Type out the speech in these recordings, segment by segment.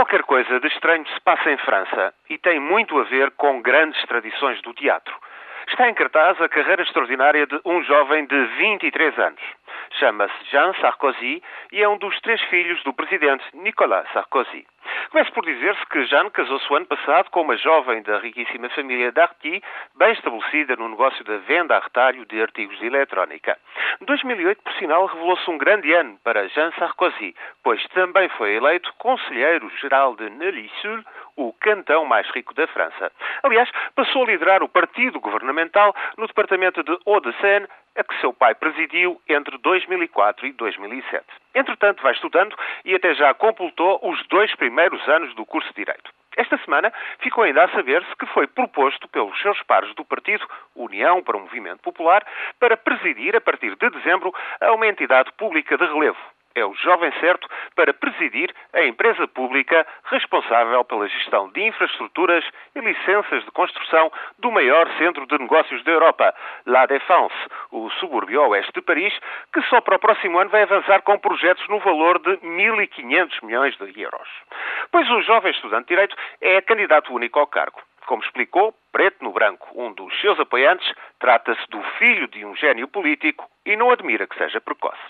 Qualquer coisa de estranho se passa em França e tem muito a ver com grandes tradições do teatro. Está em cartaz a carreira extraordinária de um jovem de 23 anos. Chama-se Jean Sarkozy e é um dos três filhos do presidente Nicolas Sarkozy. Começo por dizer-se que Jeanne casou-se o ano passado com uma jovem da riquíssima família Darty, bem estabelecida no negócio da venda a retalho de artigos de eletrónica. 2008, por sinal, revelou-se um grande ano para Jean Sarkozy, pois também foi eleito conselheiro-geral de Neuilly-Sul, o cantão mais rico da França. Aliás, passou a liderar o partido governamental no departamento de Hauts-de-Seine, a que seu pai presidiu entre 2004 e 2007. Entretanto, vai estudando e até já completou os dois primeiros anos do curso de Direito. Esta semana ficou ainda a saber-se que foi proposto pelos seus pares do partido, União para o Movimento Popular, para presidir, a partir de dezembro, a uma entidade pública de relevo, é o jovem certo para presidir a empresa pública responsável pela gestão de infraestruturas e licenças de construção do maior centro de negócios da Europa, La Défense, o subúrbio oeste de Paris, que só para o próximo ano vai avançar com projetos no valor de 1.500 milhões de euros. Pois o jovem estudante de Direito é candidato único ao cargo. Como explicou, preto no branco, um dos seus apoiantes, trata-se do filho de um gênio político e não admira que seja precoce.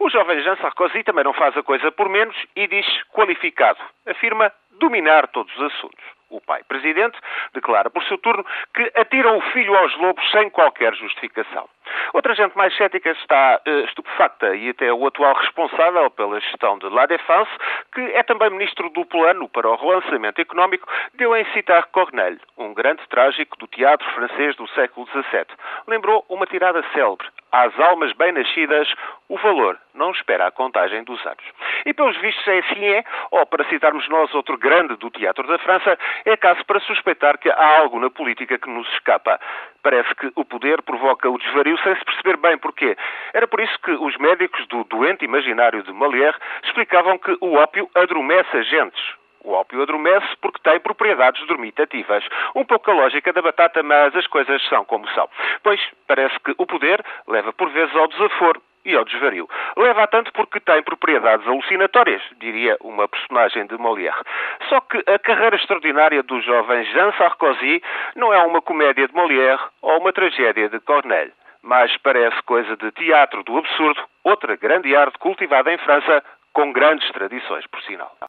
O jovem Jean Sarkozy também não faz a coisa por menos e diz qualificado. Afirma dominar todos os assuntos. O pai presidente declara por seu turno que atiram o filho aos lobos sem qualquer justificação. Outra gente mais cética está uh, estupefacta e até o atual responsável pela gestão de La Défense, que é também ministro do Plano para o Relançamento Económico, deu em citar Corneille, um grande trágico do teatro francês do século XVII. Lembrou uma tirada célebre às almas bem-nascidas, o valor não espera a contagem dos anos. E pelos vistos é assim é, ou para citarmos nós outro grande do teatro da França, é caso para suspeitar que há algo na política que nos escapa. Parece que o poder provoca o desvario sem se perceber bem porquê. Era por isso que os médicos do doente imaginário de Molière explicavam que o ópio adormece agentes, o ópio adormece porque tem propriedades dormitativas. Um pouco a lógica da batata, mas as coisas são como são. Pois parece que o poder leva por vezes ao desaforo e ao desvario. Leva a tanto porque tem propriedades alucinatórias, diria uma personagem de Molière. Só que a carreira extraordinária do jovem Jean Sarkozy não é uma comédia de Molière ou uma tragédia de Corneille, mas parece coisa de teatro do absurdo, outra grande arte cultivada em França com grandes tradições, por sinal.